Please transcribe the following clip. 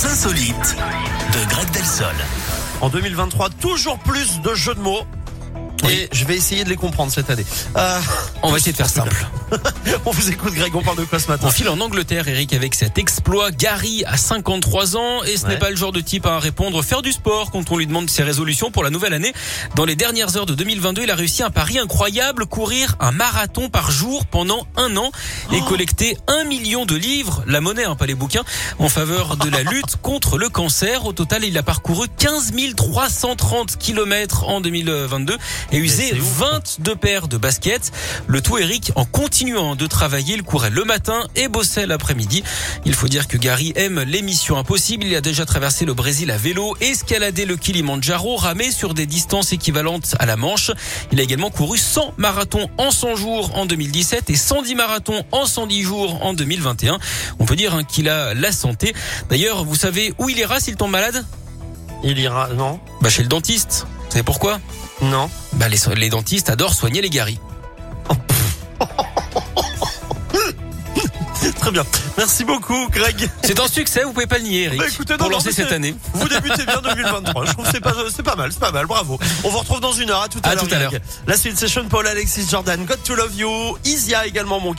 réponses insolites de Greg Delsol. En 2023, toujours plus de jeux de mots. Et je vais essayer de les comprendre cette année. Euh, On va essayer de faire simple. on vous écoute Greg, on parle de quoi ce matin On file en Angleterre, Eric, avec cet exploit. Gary a 53 ans et ce Ouais. n'est pas le genre de type à répondre faire du sport quand on lui demande ses résolutions pour la nouvelle année. Dans les dernières heures de 2022, il a réussi un pari incroyable, courir un marathon par jour pendant un an et collecter un million de livres, la monnaie, hein, pas les bouquins, en faveur de la lutte contre le cancer. Au total, il a parcouru 15 330 kilomètres en 2022 et usé c'est ouf. 22 paires de baskets. Le tout, Eric, en continuant de travailler, il courait le matin et bossait l'après-midi. Il faut dire que Gary aime les missions impossibles. Il a déjà traversé le Brésil à vélo, escaladé le Kilimandjaro, ramé sur des distances équivalentes à la Manche. Il a également couru 100 marathons en 100 jours en 2017 et 110 marathons en 110 jours en 2021. On peut dire hein, qu'il a la santé. D'ailleurs, vous savez où il ira s'il tombe malade? Il ira, non Bah chez le dentiste. Vous savez pourquoi? Non Bah les, les dentistes adorent soigner les Gary. Très bien. Merci beaucoup Greg. C'est un succès, vous pouvez pas le nier, Eric. Bah, écoutez, non, pour non, lancer mais cette année. Vous débutez bien 2023. Je trouve que c'est pas, c'est pas mal, c'est pas mal. Bravo. On vous retrouve dans une heure. À tout à, À l'heure. La suite, c'est Sean Paul, Alexis Jordan, God to Love You, Isia également, mon cœur.